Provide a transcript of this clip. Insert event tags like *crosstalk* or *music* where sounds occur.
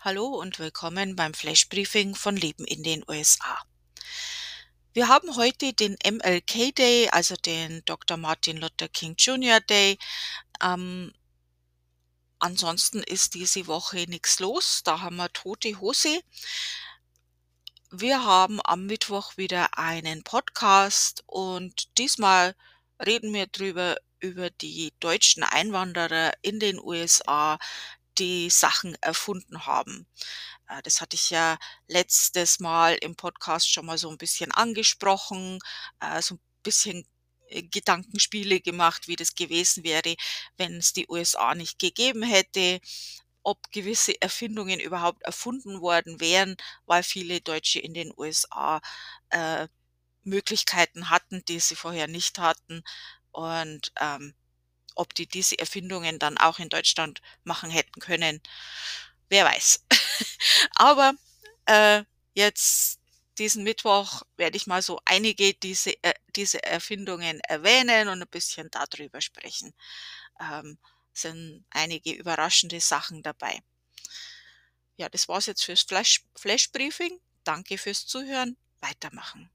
Hallo und willkommen beim Flash Briefing von Leben in den USA. Wir haben heute den MLK Day, also den Dr. Martin Luther King Jr. Day. Ähm, ansonsten ist diese Woche nichts los, da haben wir tote Hose. Wir haben am Mittwoch wieder einen Podcast und diesmal reden wir drüber über die deutschen Einwanderer in den USA, die Sachen erfunden haben. Äh, das hatte ich ja letztes Mal im Podcast schon mal so ein bisschen angesprochen, äh, so ein bisschen äh, Gedankenspiele gemacht, wie das gewesen wäre, wenn es die USA nicht gegeben hätte, ob gewisse Erfindungen überhaupt erfunden worden wären, weil viele Deutsche in den USA äh, Möglichkeiten hatten, die sie vorher nicht hatten. Und ähm, ob die diese Erfindungen dann auch in Deutschland machen hätten können, wer weiß. *laughs* Aber äh, jetzt diesen Mittwoch werde ich mal so einige diese, äh, diese Erfindungen erwähnen und ein bisschen darüber sprechen. Ähm, sind einige überraschende Sachen dabei. Ja, das war's jetzt fürs Flash, Flash Briefing. Danke fürs Zuhören. Weitermachen.